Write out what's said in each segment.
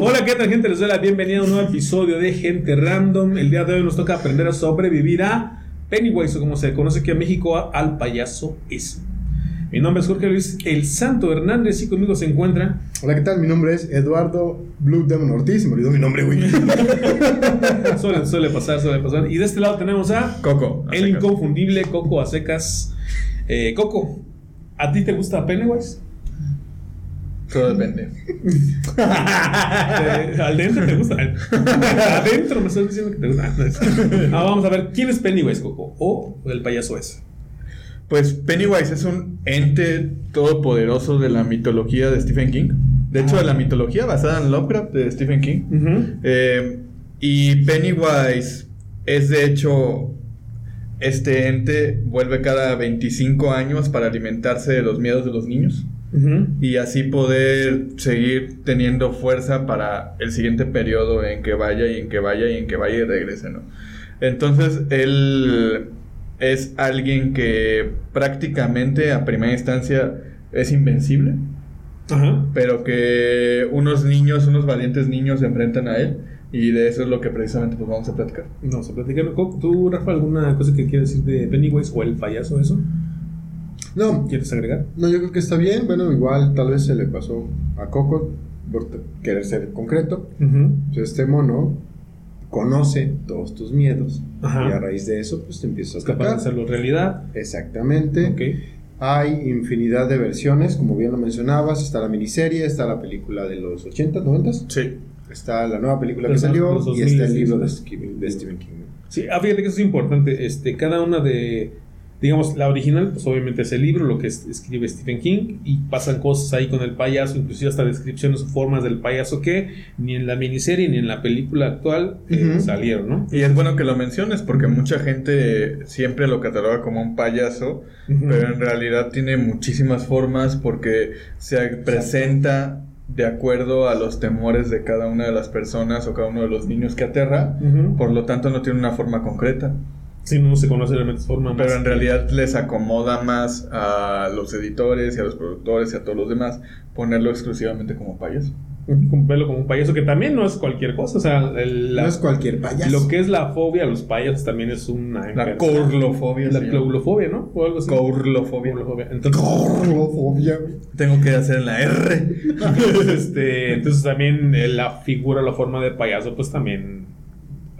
Hola, ¿qué tal, gente? Les doy la bienvenida a un nuevo episodio de Gente Random. El día de hoy nos toca aprender a sobrevivir a Pennywise, o como se conoce aquí en México, al payaso eso. Mi nombre es Jorge Luis El Santo Hernández y conmigo se encuentra. Hola, ¿qué tal? Mi nombre es Eduardo Blue Demon Ortiz. Me olvidó mi nombre, güey. Suele, suele pasar, suele pasar. Y de este lado tenemos a Coco. el secas. inconfundible Coco a secas. Eh, Coco, ¿a ti te gusta Pennywise? Todo depende. Eh, ¿Al dentro te gusta? Adentro me estás diciendo que te gusta. Ah, Ah, vamos a ver, ¿quién es Pennywise, Coco? ¿O el payaso es? Pues Pennywise es un ente todopoderoso de la mitología de Stephen King. De hecho, de la mitología basada en Lovecraft de Stephen King. Eh, y Pennywise es de hecho este ente vuelve cada 25 años para alimentarse de los miedos de los niños y así poder seguir teniendo fuerza para el siguiente periodo en que vaya y en que vaya y en que vaya y regrese, ¿no? Entonces él es alguien que prácticamente a primera instancia es invencible, Ajá. pero que unos niños, unos valientes niños se enfrentan a él y de eso es lo que precisamente pues vamos a platicar. Vamos a platicar. ¿Tú, Rafa, alguna cosa que quieras decir de Pennywise o el payaso eso? No, ¿Quieres agregar? no, yo creo que está bien. Bueno, igual tal vez se le pasó a Coco por querer ser concreto. Este mono conoce todos tus miedos Ajá. y a raíz de eso, pues te empieza a capaz de hacerlo realidad. Exactamente. Ok. Hay infinidad de versiones, como bien lo mencionabas. Está la miniserie, está la película de los 80, 90. Sí. Está la nueva película que salió y está 2000, el libro de. Stephen, King. Sí, ah, fíjate que eso es importante. Este, cada una de. Digamos, la original, pues obviamente es el libro, lo que es- escribe Stephen King, y pasan cosas ahí con el payaso, inclusive hasta descripciones o formas del payaso que ni en la miniserie ni en la película actual eh, salieron, ¿no? Y es bueno que lo menciones porque mucha gente siempre lo cataloga como un payaso, pero en realidad tiene muchísimas formas porque se presenta de acuerdo a los temores de cada una de las personas o cada uno de los niños que aterra, por lo tanto no tiene una forma concreta, Si no se conoce realmente su forma pero más- en realidad les acomoda más a los editores y a los productores y a todos los demás ponerlo exclusivamente como payaso. Como verlo como un payaso, que también no es cualquier cosa. O sea, el- la- no es cualquier payaso. lo que es la fobia a los payasos también es una. La courlofobia. La claulofobia, ¿no? O algo así. Courlofobia. Courlofobia. Entonces. Tengo que hacer en la R. este, entonces también eh, la figura, la forma de payaso, pues también.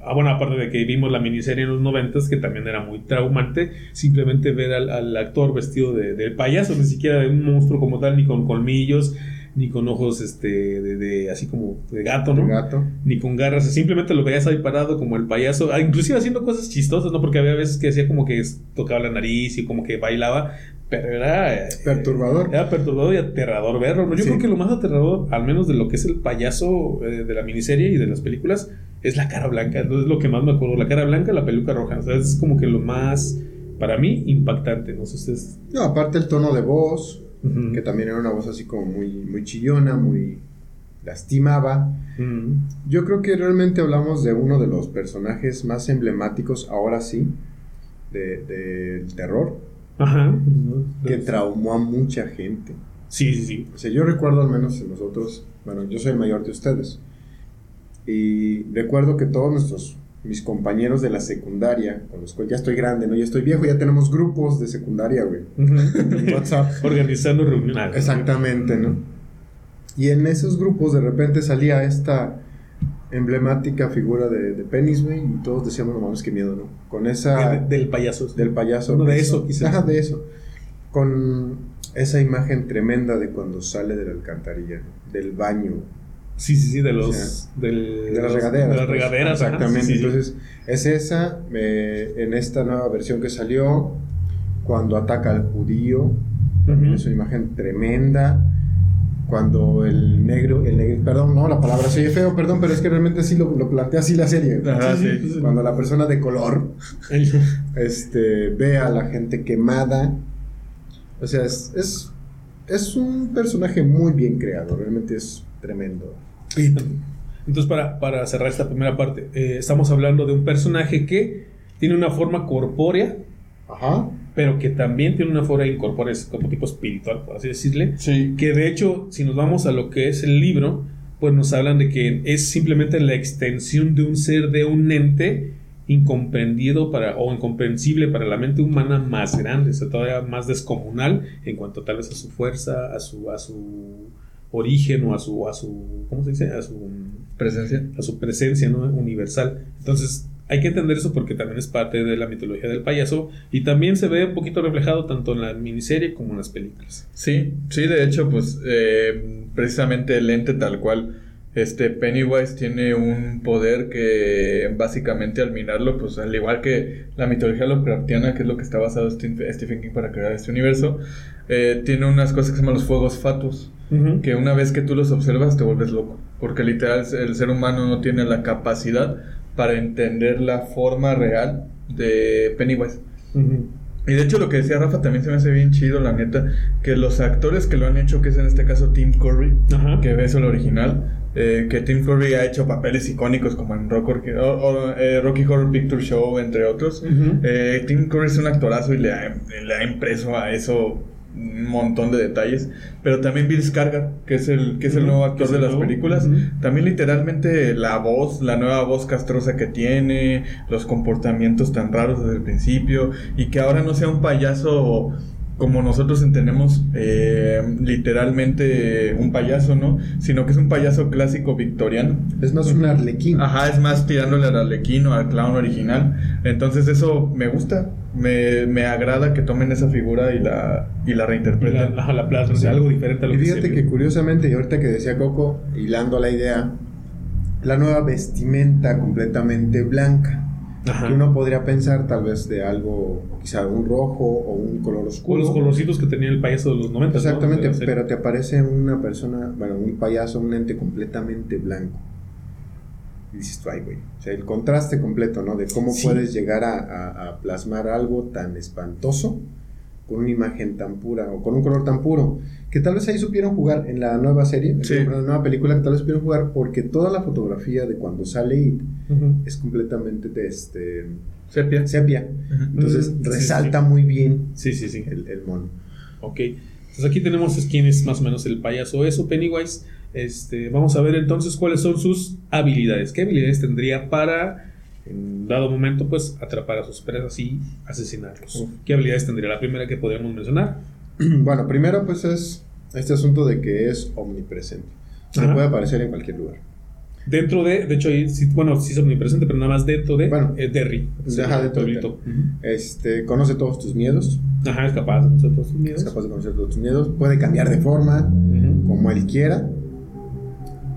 Ah, bueno, aparte de que vimos la miniserie en los noventas, que también era muy traumante, simplemente ver al, al actor vestido de, de payaso, ni siquiera de un monstruo como tal, ni con colmillos, ni con ojos este de, de- así como de gato, ¿no? Gato. Ni con garras, simplemente lo veías ahí parado como el payaso, ah, inclusive haciendo cosas chistosas, ¿no? Porque había veces que hacía como que tocaba la nariz y como que bailaba, pero era... eh, Perturbador. era perturbador y aterrador verlo. Yo Sí. creo que lo más aterrador, al menos de lo que es el payaso eh, de la miniserie y de las películas, es la cara blanca. ¿no? Es lo que más me acuerdo. La cara blanca, la peluca roja. O sea, es como que lo más, para mí, impactante. No sé ustedes. No, aparte el tono de voz, que también era una voz así como muy, muy chillona, muy lastimaba. Yo creo que realmente hablamos de uno de los personajes más emblemáticos, ahora sí, de- del terror, Ajá. que traumó a mucha gente. Sí, sí, sí. O sea, yo recuerdo al menos en nosotros, bueno, yo soy el mayor de ustedes, y recuerdo que todos nuestros, mis compañeros de la secundaria, con los cuales ya estoy grande, ¿no? Ya estoy viejo, ya tenemos grupos de secundaria, güey. WhatsApp. Organizando reuniones. Exactamente, ¿no? Y en esos grupos de repente salía esta emblemática figura de, de Penis, güey, y todos decíamos, no mames, qué miedo, ¿no? Con esa... De- del payaso. del payaso. Bueno, de eso, quizás. Ajá, de eso. Con esa imagen tremenda de cuando sale de la alcantarilla, del baño, Sí, sí, sí, de los. O sea, del- de las regaderas. De las pues. regaderas. Exactamente. Sí, sí, sí. Entonces, es esa, eh, en esta nueva versión que salió, cuando ataca al judío, Ujú. es una imagen tremenda. Cuando el negro, el negro, perdón, no, la palabra se oye feo, perdón, pero es que realmente así lo, lo plantea así la serie. Ajá, Sí, sí. sí, sí. Cuando la persona de color este, ve a la gente quemada. O sea, es, es, es un personaje muy bien creado, realmente es tremendo. Entonces, para, para cerrar esta primera parte, eh, estamos hablando de un personaje que tiene una forma corpórea, Ajá. Pero que también tiene una forma incorpórea, es como tipo espiritual, por así decirle. Sí. Que de hecho, si nos vamos a lo que es el libro, pues nos hablan de que es simplemente la extensión de un ser, de un ente incomprendido para, o incomprensible para la mente humana más grande, o sea, todavía más descomunal en cuanto tal vez a su fuerza, a su, a su origen o a su, a su, ¿cómo se dice? A su presencia, a su presencia ¿no? universal. Entonces, hay que entender eso porque también es parte de la mitología del payaso y también se ve un poquito reflejado tanto en la miniserie como en las películas. Sí, sí, de hecho, pues eh, precisamente el ente tal cual, este Pennywise tiene un poder que básicamente al minarlo, pues al igual que la mitología Lovecraftiana, que es lo que está basado Stephen King para crear este universo, eh, tiene unas cosas que se llaman los fuegos fatus, que una vez que tú los observas te vuelves loco, porque literal el ser humano no tiene la capacidad para entender la forma real de Pennywise. Y de hecho lo que decía Rafa también se me hace bien chido, la neta, que los actores que lo han hecho, que es en este caso Tim Curry, que ves el original, eh, que Tim Curry ha hecho papeles icónicos como en eh, Rocky Horror Picture Show, entre otros. Eh, Tim Curry es un actorazo y le le ha impreso a eso un montón de detalles, pero también Bill Skarsgård, que es el que es el nuevo actor de las películas, también literalmente la voz, la nueva voz castrosa que tiene, los comportamientos tan raros desde el principio y que ahora no sea un payaso como nosotros entendemos eh, literalmente un payaso, ¿no? Sino que es un payaso clásico victoriano. Es más un arlequín. Ajá, es más tirándole al arlequín o al clown original. Entonces eso me gusta, me, me agrada que tomen esa figura y la, y la reinterpreten. La, la, plaza, o sea, algo diferente a lo y fíjate que, curiosamente, y ahorita que decía Coco, hilando la idea, la nueva vestimenta completamente blanca que uno podría pensar tal vez de algo, quizá un rojo o un color oscuro. O los colorcitos que tenía el payaso de los 90. Exactamente, pero te aparece una persona, bueno, un payaso, un ente completamente blanco. Y dices tú, ay, güey. O sea, el contraste completo, ¿no? De cómo puedes llegar a, a, plasmar algo tan espantoso con una imagen tan pura o con un color tan puro. Que tal vez ahí supieron jugar en la nueva serie, en la nueva película, que tal vez supieron jugar porque toda la fotografía de cuando sale It es completamente de este. Sepia. Sepia. Entonces resalta muy bien sí, sí, sí. El, el, mono. Ok. Entonces aquí tenemos quién es más o menos el payaso eso, Pennywise. Este, vamos a ver entonces cuáles son sus habilidades. ¿Qué habilidades tendría para, en dado momento, pues atrapar a sus presas y asesinarlos? ¿Qué habilidades tendría? La primera que podríamos mencionar. Bueno, primero pues es este asunto de que es omnipresente. Se puede aparecer en cualquier lugar. Dentro de, de hecho, bueno, sí es omnipresente, pero nada más dentro de bueno, eh, Derry. Deja dentro de Este, conoce todos tus miedos. Ajá, es capaz de conocer todos tus miedos. Es capaz de conocer todos tus miedos. Puede cambiar de forma, como él quiera.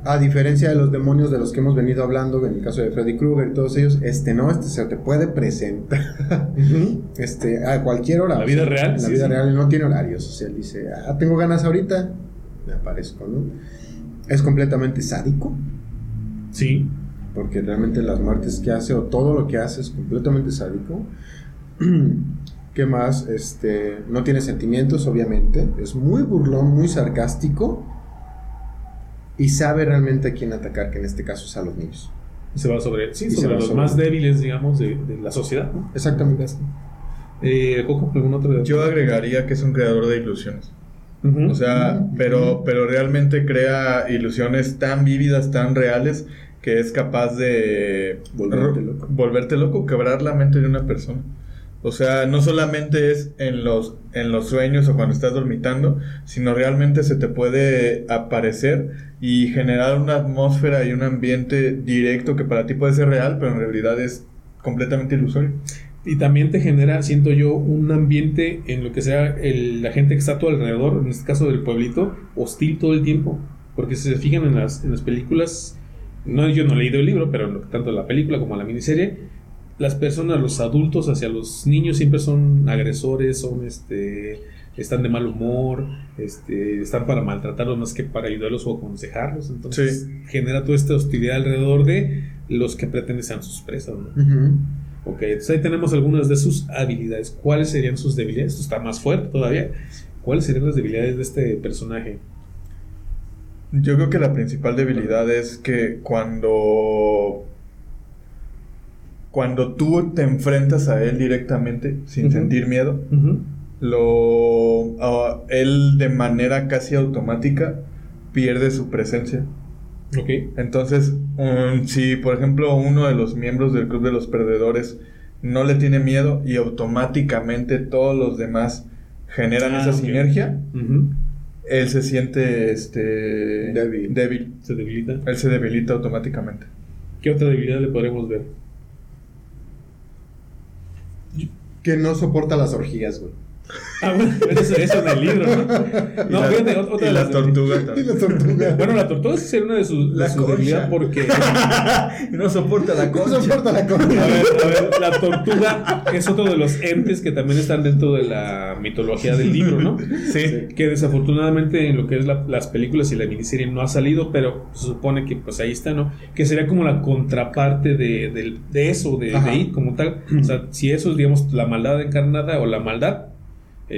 A diferencia de los demonios de los que hemos venido hablando, en el caso de Freddy Krueger y todos ellos, este no, este se te puede presentar este, a cualquier hora. La vida real. La vida real no tiene horarios. O sea, él dice, ah, tengo ganas ahorita, me aparezco, ¿no? Es completamente sádico. Sí. Porque realmente las muertes que hace o todo lo que hace es completamente sádico. ¿Qué más? Este, no tiene sentimientos, obviamente. Es muy burlón, muy sarcástico y sabe realmente a quién atacar, que en este caso es a los niños. Y se va sobre, sí, sobre los más débiles, digamos, de, la sociedad. ¿no? Exactamente. Eh, Coco, ¿algún otro? Yo agregaría que es un creador de ilusiones. O sea, pero, pero realmente crea ilusiones tan vívidas, tan reales, que es capaz de volverte loco. volverte loco, quebrar la mente de una persona. O sea, no solamente es en los, en los sueños o cuando estás dormitando, sino realmente se te puede aparecer y generar una atmósfera y un ambiente directo que para ti puede ser real, pero en realidad es completamente ilusorio. Y también te genera, siento yo, un ambiente en lo que sea el, la gente que está a tu alrededor, en este caso del pueblito, hostil todo el tiempo. Porque si se fijan en las, en las películas, no, yo no he leído el libro, pero tanto la película como la miniserie, las personas, los adultos hacia los niños siempre son agresores, son este están de mal humor, este, están para maltratarlos más que para ayudarlos o aconsejarlos. Entonces genera toda esta hostilidad alrededor de los que pretenden sean sus presas. Ok, entonces ahí tenemos algunas de sus habilidades. ¿Cuáles serían sus debilidades? Esto está más fuerte todavía. ¿Cuáles serían las debilidades de este personaje? Yo creo que la principal debilidad es que cuando cuando tú te enfrentas a él directamente sin sentir miedo, lo ah, él de manera casi automática pierde su presencia. Ok. Entonces, um, si por ejemplo uno de los miembros del Club de los Perdedores no le tiene miedo y automáticamente todos los demás generan Ah, esa sinergia, él se siente este Débil. débil. Se debilita. Él se debilita automáticamente. ¿Qué otra debilidad le podremos ver? Que no soporta las orgías, güey. Ah, bueno, eso, eso en el libro, ¿no? Y No, la, fíjate, ot- otra y de la las tortuga Y también. la tortuga. Bueno, la tortuga sí sería una de sus, de La concha. porque... no soporta la No concha. soporta la A concha. ver, a ver, la tortuga es otro de los entes que también están dentro de la mitología del libro, ¿no? Sí. Que desafortunadamente en lo que es la- las películas y la miniserie no ha salido, pero se supone que pues ahí está, ¿no? Que sería como la contraparte de, del- de eso, de, Ajá. de It como tal. O sea, si eso es, digamos, la maldad encarnada o la maldad,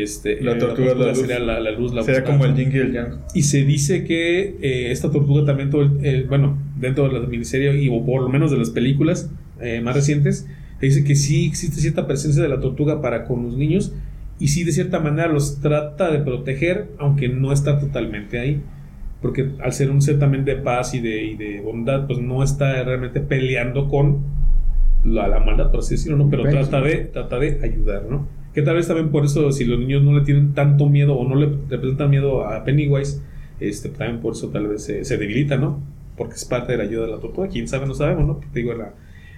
este, La tortuga es la luz. sería la, la luz, la Sería bondad, como el yin y el yang. Y se dice que eh, esta tortuga también, todo el- eh, bueno, dentro de la miniserie y o por lo menos de las películas eh, más recientes, se dice que sí existe cierta presencia de la tortuga para con los niños y sí de cierta manera los trata de proteger, aunque no está totalmente ahí. Porque al ser un ser también de paz y de, y de bondad, pues no está realmente peleando con la, la maldad, por así decirlo, ¿no? Pero Pero trata de, trata de ayudar, ¿no? Que tal vez también por eso, si los niños no le tienen tanto miedo o no le representan miedo a Pennywise, este, también por eso tal vez se, se debilita, ¿no? Porque es parte de la ayuda de la tortuga. Quién sabe, no sabemos, ¿no? Porque digo, en la,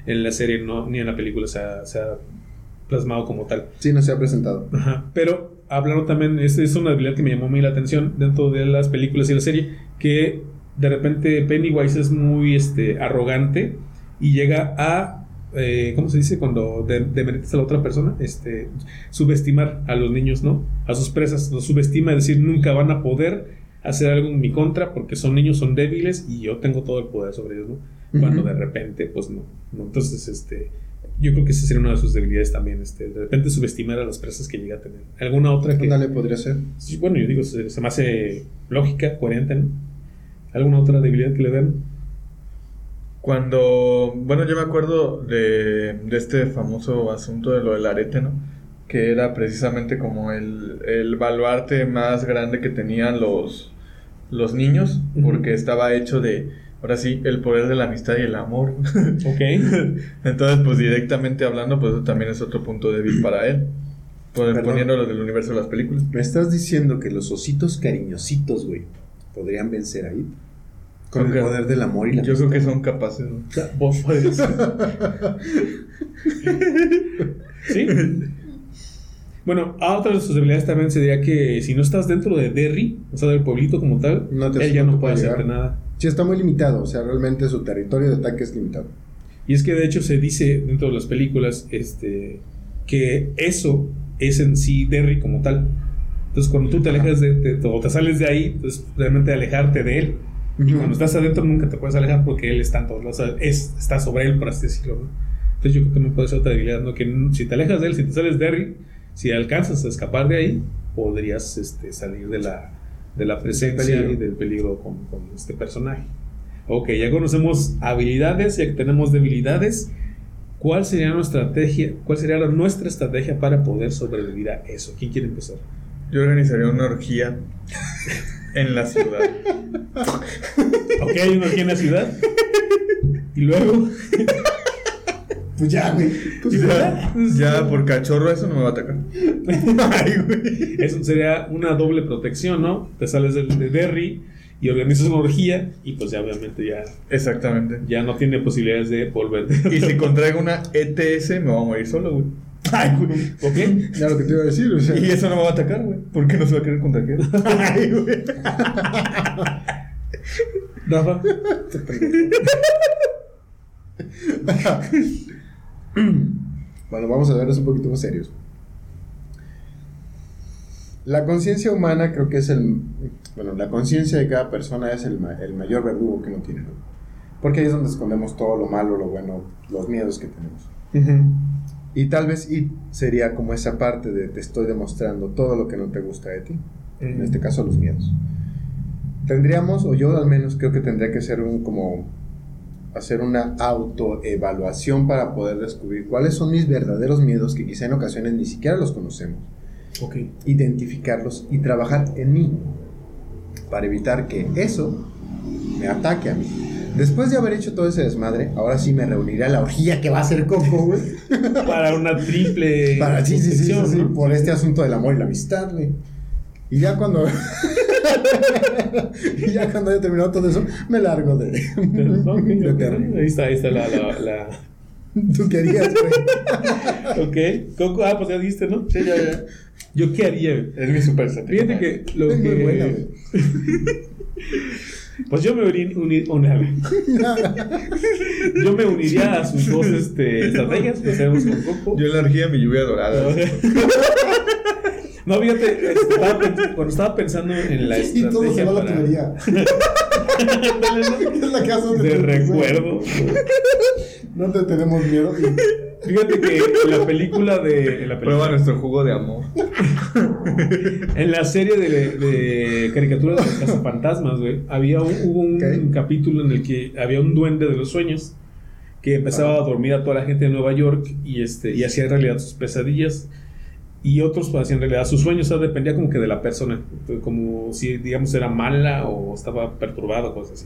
en la serie no, ni en la película se ha, se ha plasmado como tal. Sí, no se ha presentado. Ajá. Pero hablaron también, esta es una habilidad que me llamó muy la atención dentro de las películas y la serie, que de repente Pennywise es muy este, arrogante y llega a, eh, ¿cómo se dice? Cuando de- demeritas a la otra persona, este, subestimar a los niños, ¿no? A sus presas, los subestima, es decir, nunca van a poder hacer algo en mi contra porque son niños, son débiles y yo tengo todo el poder sobre ellos, ¿no? Cuando de repente, pues no, no. Entonces, este, yo creo que esa sería una de sus debilidades también, este, de repente subestimar a las presas que llega a tener. ¿Alguna otra que...? Ándale, podría ser. Sí, bueno, yo digo, se, se me hace lógica, coherente, ¿no? ¿Alguna otra debilidad que le vean? Cuando, bueno, yo me acuerdo de, de este famoso asunto de lo del arete, ¿no? Que era precisamente como el, el baluarte más grande que tenían los, los niños, porque estaba hecho de, ahora sí, el poder de la amistad y el amor. Ok. Entonces, pues directamente hablando, pues eso también es otro punto débil para él. Pues, poniéndolo del universo de las películas. Me estás diciendo que los ositos cariñositos, güey, podrían vencer ahí. Con el poder del amor y la Yo creo que son capaces. ¿no? Vos puedes. ¿Sí? Bueno, a otra de sus debilidades también sería que si no estás dentro de Derry, o sea, del pueblito como tal, No te- él ya no puede hacerte nada. Sí, está muy limitado. O sea, realmente su territorio de ataque es limitado. Y es que de hecho se dice dentro de las películas este, que eso es en sí Derry como tal. Entonces cuando tú te alejas de, o te sales de ahí, pues realmente alejarte de él. Y Ujú. cuando estás adentro nunca te puedes alejar porque él está en todos lados, o sea, es, está sobre él, por así decirlo. ¿no? Entonces yo creo que también puede ser otra debilidad, ¿no? que si te alejas de él, si te sales de Derry, si alcanzas a escapar de ahí, podrías este, salir de la, de la presencia Peligro. y del peligro con, con este personaje. Ok, ya conocemos habilidades, ya que tenemos debilidades. ¿Cuál sería nuestra estrategia? ¿Cuál sería nuestra estrategia para poder sobrevivir a eso? ¿Quién quiere empezar? Yo organizaría una orgía en la ciudad. Ok, hay uno aquí en la ciudad. Y luego. Pues ya, güey. Pues ya. Ya, ya por cachorro eso no me va a atacar. Ay, güey. Eso sería una doble protección, ¿no? Te sales de, de Derry y organizas una orgía y pues ya obviamente ya, Exactamente. ya no tiene posibilidades de volver. Y si contraigo una ETS, me voy a morir solo, güey. Ay, güey. ¿Ok? Ya lo que te iba a decir, o sea. Y eso no me va a atacar, güey. ¿Por qué no se va a querer contagiar? Ay, güey. Rafa. Bueno, vamos a verlos un poquito más serios. La conciencia humana creo que es el... Bueno, la conciencia de cada persona es el, ma- el mayor verdugo que uno tiene, ¿no? Porque ahí es donde escondemos todo lo malo, lo bueno, los miedos que tenemos. Y tal vez It sería como esa parte de te estoy demostrando todo lo que no te gusta de ti. En este caso, los miedos. Tendríamos, o yo al menos creo que tendría que ser un como hacer una autoevaluación para poder descubrir cuáles son mis verdaderos miedos que quizá en ocasiones ni siquiera los conocemos. Ok. Identificarlos y trabajar en mí para evitar que eso me ataque a mí. Después de haber hecho todo ese desmadre, ahora sí me reuniré a la orgía que va a hacer Coco, güey. Para una triple. Para, sí, sí, sí, sí, infección, sí, ¿no? por este asunto del amor y la amistad, güey. Y ya cuando. y ya cuando haya terminado todo eso, me largo de. Ok, de ok, terror. Ahí está, ahí está la. la, la- ¿Tú qué harías, güey? Ok. Coco, ah, pues ya dijiste, ¿no? Sí, ya, ya. ¿Yo qué haría? güey? Es mi super. Fíjate que lo Es que. muy buena, güey. Pues yo me uniría. yo me uniría a sus dos este, estrategias que hacemos con Coco. Yo la orgía mi lluvia dorada. No, fíjate, estaba cuando estaba pensando en la Y todo se estrategia va a la para. tubería. es la casa De te- recuerdo. No te tenemos miedo. Fíjate que en la película de. En la, Prueba nuestro jugo de amor. en la serie de, de caricaturas de los cazafantasmas, güey, había un, hubo un capítulo en el que había un duende de los sueños que empezaba a dormir a toda la gente de Nueva York y, este, y hacía realidad sus pesadillas. Y otros pues, hacían realidad sus sueños, o sea, dependía como que de la persona, como si, digamos, era mala o estaba perturbada, cosas así.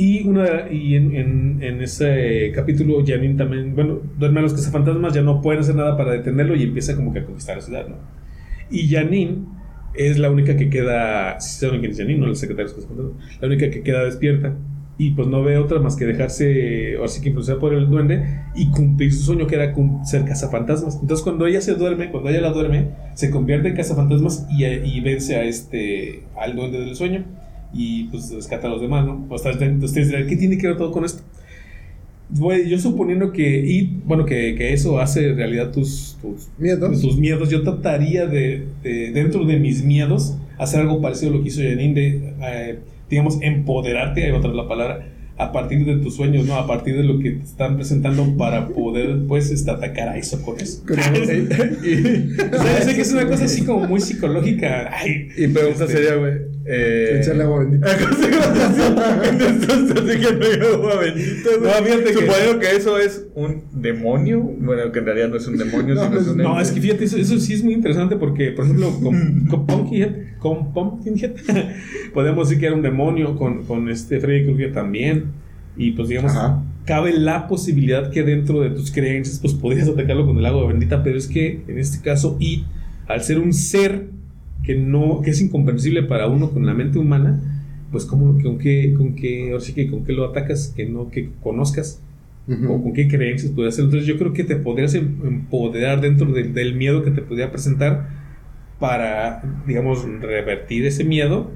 Y, una, y en, en, en ese capítulo, Janine también, bueno, duerme a los cazafantasmas, ya no pueden hacer nada para detenerlo y empieza como que a conquistar la ciudad, ¿no? Y Janine es la única que queda, si saben quién es Janine, no la secretaria de los cazafantasmas, la única que queda despierta. Y pues no ve otra más que dejarse, o así que influenciar por el duende y cumplir su sueño que era ser cazafantasmas. Entonces cuando ella se duerme, cuando ella la duerme, se convierte en cazafantasmas y, y vence a este, al duende del sueño y pues rescata a los demás, ¿no? O sea, ustedes dirán, ¿qué tiene que ver todo con esto? Güey, yo suponiendo que, y, bueno, que, que eso hace realidad tus, tus, ¿Miedos? tus miedos, yo trataría de, de, dentro de mis miedos, hacer algo parecido a lo que hizo Janine, de, eh, digamos, empoderarte, ahí va otra la palabra, a partir de tus sueños, ¿no? A partir de lo que te están presentando para poder, pues, este, atacar a eso con eso. Como- O sea, yo sé que es una cosa así como muy psicológica. Ay, Y pregunta este, sería, güey. Eh... Echarle agua bendita. Entonces no hay agua bendita. No, fíjate que- Suponiendo que eso es un demonio. Bueno, que en realidad no es un demonio, No, sino es no, un No, ente. es que fíjate, eso, eso sí es muy interesante porque, por ejemplo, con, con Pumpkinhead, con Pumpkinhead, podemos decir que era un demonio, con, con este Freddy Krueger también. Y pues, digamos, Ajá. cabe la posibilidad que dentro de tus creencias, pues podrías atacarlo con el agua bendita, pero es que en este caso, y al ser un ser que no, que es incomprensible para uno con la mente humana, pues como con qué, con qué, ahora sí que con qué lo atacas, que no, que conozcas o Ujú. con qué creencias podrías hacer. Entonces yo creo que te podrías em- empoderar dentro del- del miedo que te podría presentar para, digamos, revertir ese miedo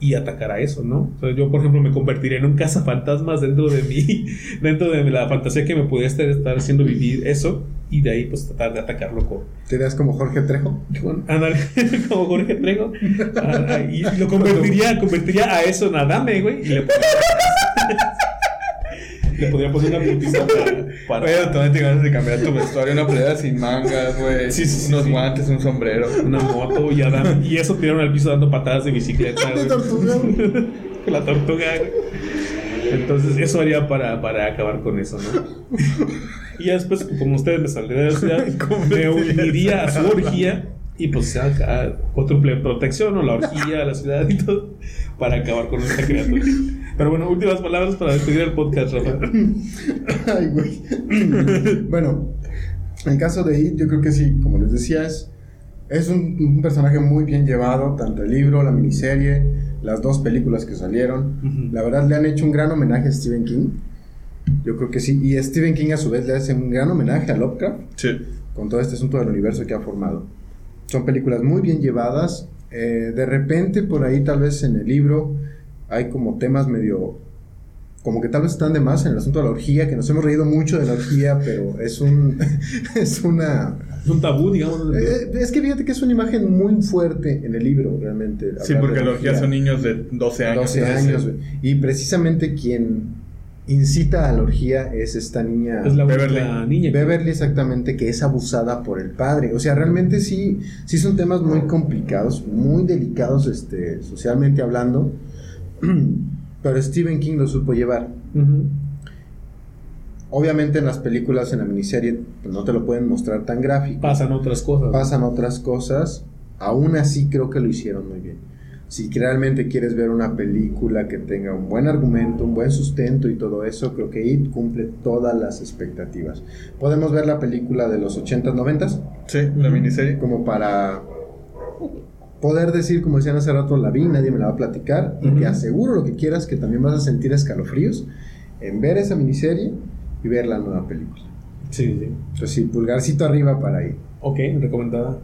y atacar a eso, ¿no? O sea, yo, por ejemplo, me convertiría en un cazafantasmas dentro de mí, dentro de la fantasía que me pudiera estar, estar haciendo vivir eso y de ahí pues tratar de atacarlo con... ¿Te das como Jorge Trejo? con ándale, como Jorge Trejo. Ah, y lo convertiría, convertiría a eso en Adame, güey. Y le podría, le podría poner una putiza para... para Oye, automáticamente de cambiar tu vestuario, una playera sin mangas, güey. Sí, sí, sí, unos sí. guantes, un sombrero. una moto y, Adam, y eso tiraron al piso dando patadas de bicicleta. Güey. tortuga. La tortuga. güey. Entonces, eso haría para, para acabar con eso, ¿no? Y ya después, como ustedes me saldría de la ciudad, me uniría a su orgía y pues a, cuádruple protección o la orgía, la ciudad y todo, para acabar con esta criatura. Pero bueno, últimas palabras para despedir el podcast, Rafa. Ay, güey. bueno, en caso de It, yo creo que sí, como les decía, es, es un, un personaje muy bien llevado, tanto el libro, la miniserie, las dos películas que salieron. La verdad, le han hecho un gran homenaje a Stephen King. Yo creo que sí. Y Stephen King, a su vez, le hace un gran homenaje a Lovecraft Sí. con todo este asunto del universo que ha formado. Son películas muy bien llevadas. eh, de repente, por ahí, tal vez en el libro, hay como temas medio. Como que tal vez están de más en el asunto de la orgía, que nos hemos reído mucho de la orgía, pero es un. es una. Es un tabú, digamos. eh, es que fíjate que es una imagen muy fuerte en el libro, realmente. Sí, porque la orgía son niños de 12 años. 12 entonces, años, güey. Y precisamente quien incita a la orgía es esta niña. es la Beverly. niña. Beverly exactamente que es abusada por el padre. O sea, realmente sí, sí son temas muy complicados, muy delicados este, socialmente hablando. Pero Stephen King lo supo llevar. Ujú. Obviamente en las películas, en la miniserie, pues, no te lo pueden mostrar tan gráfico. Pasan otras cosas. Pasan otras cosas. Aún así creo que lo hicieron muy bien. Si realmente quieres ver una película que tenga un buen argumento, un buen sustento y todo eso, creo que It cumple todas las expectativas. Podemos ver la película de los 80s, 90s. Sí, la miniserie. Como para poder decir, como decían hace rato, la vi, nadie me la va a platicar. Y te aseguro lo que quieras, que también vas a sentir escalofríos en ver esa miniserie y ver la nueva película. Sí, sí. Entonces, sí, pulgarcito arriba para ahí. Ok, recomendada.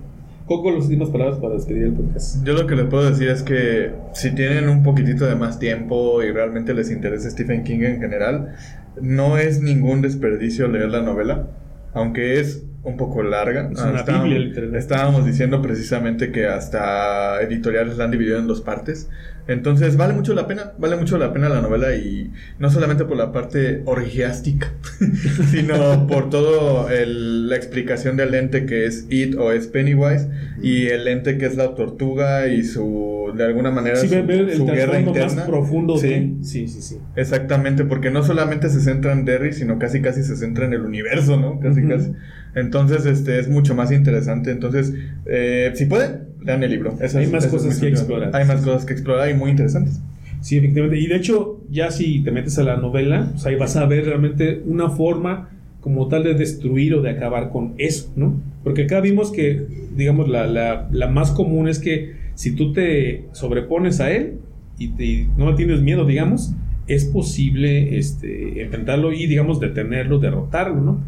Coco, las últimas palabras para despedir el podcast. Yo lo que les puedo decir es que si tienen un poquitito de más tiempo y realmente les interesa Stephen King en general, no es ningún desperdicio leer la novela, aunque es un poco larga. Es una estábamos, biblia, literalmente. estábamos diciendo precisamente que hasta editoriales la han dividido en dos partes. Entonces vale mucho la pena, vale mucho la pena la novela y no solamente por la parte orgiástica, sino por todo el- la explicación del ente que es It o es Pennywise y el ente que es la tortuga y su, de alguna manera, Sí, su, el su guerra interna. más profundo. Sí. sí, sí, sí. Exactamente, porque no solamente se centra en Derry, sino casi casi se centra en el universo, ¿no? Casi casi. Entonces, este es mucho más interesante. Entonces, eh, si pueden, lean el libro. Hay más cosas que explorar. Hay más cosas que explorar y muy interesantes. Sí, efectivamente. Y de hecho, ya si te metes a la novela, pues ahí vas a ver realmente una forma como tal de destruir o de acabar con eso, ¿no? Porque acá vimos que, digamos, la, la- la más común es que si tú te sobrepones a él y, te- y no tienes miedo, digamos, es posible este, enfrentarlo y, digamos, detenerlo, derrotarlo, ¿no?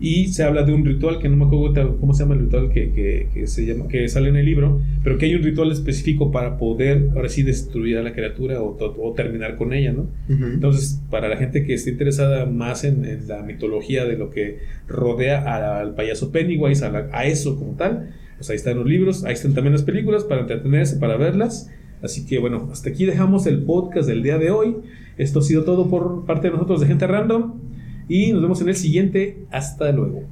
Y se habla de un ritual que no me acuerdo cómo se llama el ritual que, que- que se llama, que sale en el libro, pero que hay un ritual específico para poder ahora sí destruir a la criatura o, o terminar con ella, ¿no? Entonces, para la gente que esté interesada más en, en la mitología de lo que rodea a- al payaso Pennywise, a, la- a eso como tal, pues ahí están los libros, ahí están también las películas para entretenerse, para verlas. Así que bueno, hasta aquí dejamos el podcast del día de hoy. Esto ha sido todo por parte de nosotros de Gente Random y nos vemos en el siguiente. Hasta luego.